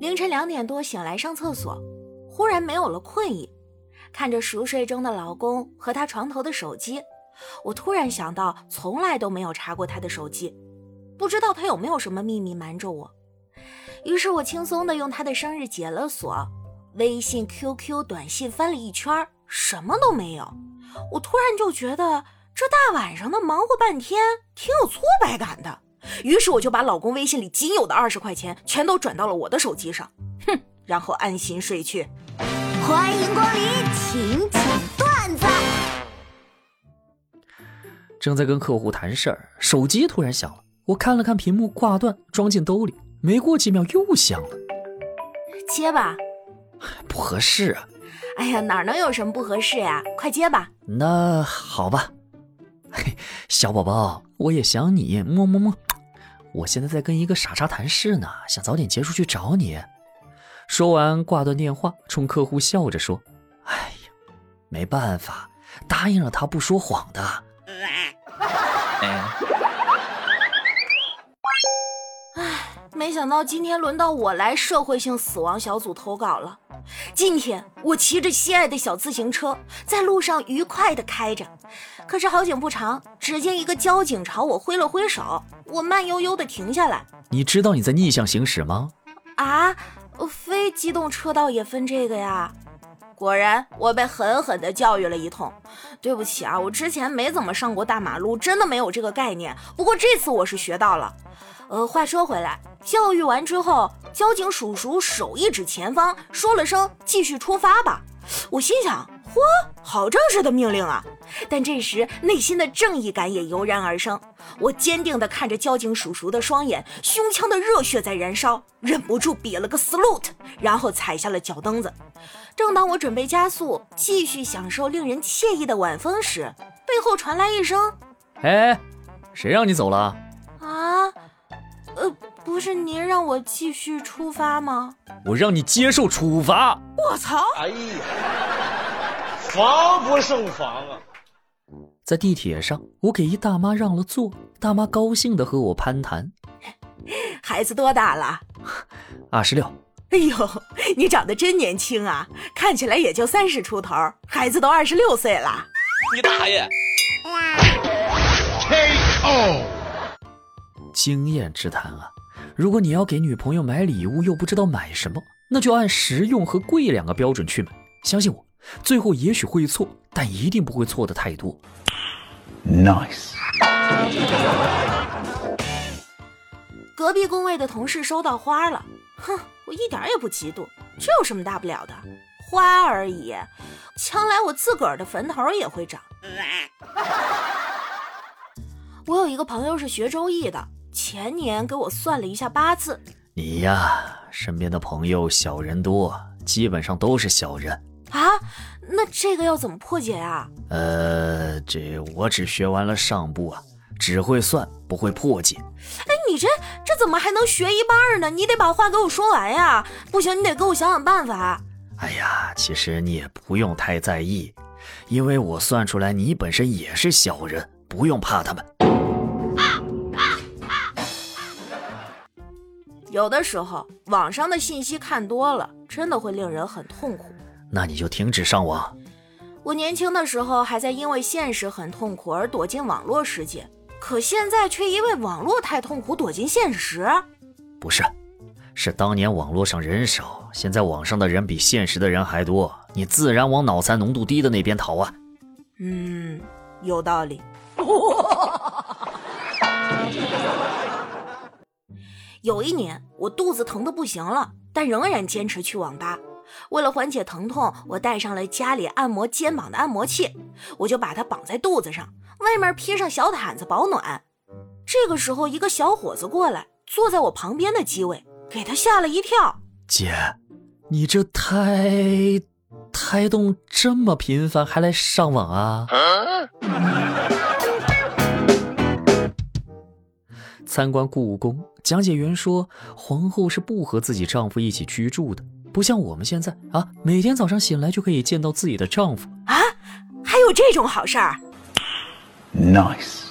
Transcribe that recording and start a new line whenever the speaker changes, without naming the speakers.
凌晨两点多醒来上厕所，忽然没有了困意，看着熟睡中的老公和他床头的手机，我突然想到从来都没有查过他的手机，不知道他有没有什么秘密瞒着我。于是我轻松的用他的生日解了锁，微信、QQ、短信翻了一圈，什么都没有。我突然就觉得这大晚上的忙活半天，挺有挫败感的。于是我就把老公微信里仅有的二十块钱全都转到了我的手机上，哼，然后安心睡去。
欢迎光临请讲段子。
正在跟客户谈事儿，手机突然响了。我看了看屏幕，挂断，装进兜里。没过几秒又响了，
接吧。
不合适啊。
哎呀，哪能有什么不合适呀？快接吧。
那好吧。嘿，小宝宝，我也想你，么么么。我现在在跟一个傻叉谈事呢，想早点结束去找你。说完挂断电话，冲客户笑着说：“哎呀，没办法，答应了他不说谎的。”。
没想到今天轮到我来社会性死亡小组投稿了。今天我骑着心爱的小自行车在路上愉快地开着，可是好景不长，只见一个交警朝我挥了挥手，我慢悠悠地停下来。
你知道你在逆向行驶吗？
啊，非机动车道也分这个呀。果然，我被狠狠地教育了一通。对不起啊，我之前没怎么上过大马路，真的没有这个概念。不过这次我是学到了。呃，话说回来，教育完之后，交警叔叔手一指前方，说了声“继续出发吧”。我心想，嚯，好正式的命令啊！但这时内心的正义感也油然而生，我坚定地看着交警叔叔的双眼，胸腔的热血在燃烧，忍不住比了个 salute，然后踩下了脚蹬子。正当我准备加速，继续享受令人惬意的晚风时，背后传来一声：“
哎，谁让你走了？”
不是您让我继续出发吗？
我让你接受处罚。
我操！哎呀，
防不胜防啊！
在地铁上，我给一大妈让了座，大妈高兴的和我攀谈。
孩子多大了？
二十六。
哎呦，你长得真年轻啊，看起来也就三十出头，孩子都二十六岁了。
你大爷
！K.O. 经验之谈啊！如果你要给女朋友买礼物又不知道买什么，那就按实用和贵两个标准去买。相信我，最后也许会错，但一定不会错的太多。
Nice。
隔壁工位的同事收到花了，哼，我一点也不嫉妒，这有什么大不了的？花而已，将来我自个儿的坟头也会长。我有一个朋友是学周易的。前年给我算了一下八字，
你呀，身边的朋友小人多，基本上都是小人
啊。那这个要怎么破解啊？
呃，这我只学完了上部啊，只会算不会破解。
哎，你这这怎么还能学一半呢？你得把话给我说完呀！不行，你得给我想想办法。
哎呀，其实你也不用太在意，因为我算出来你本身也是小人，不用怕他们。
有的时候，网上的信息看多了，真的会令人很痛苦。
那你就停止上网。
我年轻的时候还在因为现实很痛苦而躲进网络世界，可现在却因为网络太痛苦躲进现实。
不是，是当年网络上人少，现在网上的人比现实的人还多，你自然往脑残浓度低的那边逃啊。
嗯，有道理。有一年，我肚子疼得不行了，但仍然坚持去网吧。为了缓解疼痛，我带上了家里按摩肩膀的按摩器，我就把它绑在肚子上，外面披上小毯子保暖。这个时候，一个小伙子过来，坐在我旁边的机位，给他吓了一跳。
姐，你这胎胎动这么频繁，还来上网啊？参观故宫，讲解员说，皇后是不和自己丈夫一起居住的，不像我们现在啊，每天早上醒来就可以见到自己的丈夫
啊，还有这种好事儿
？Nice。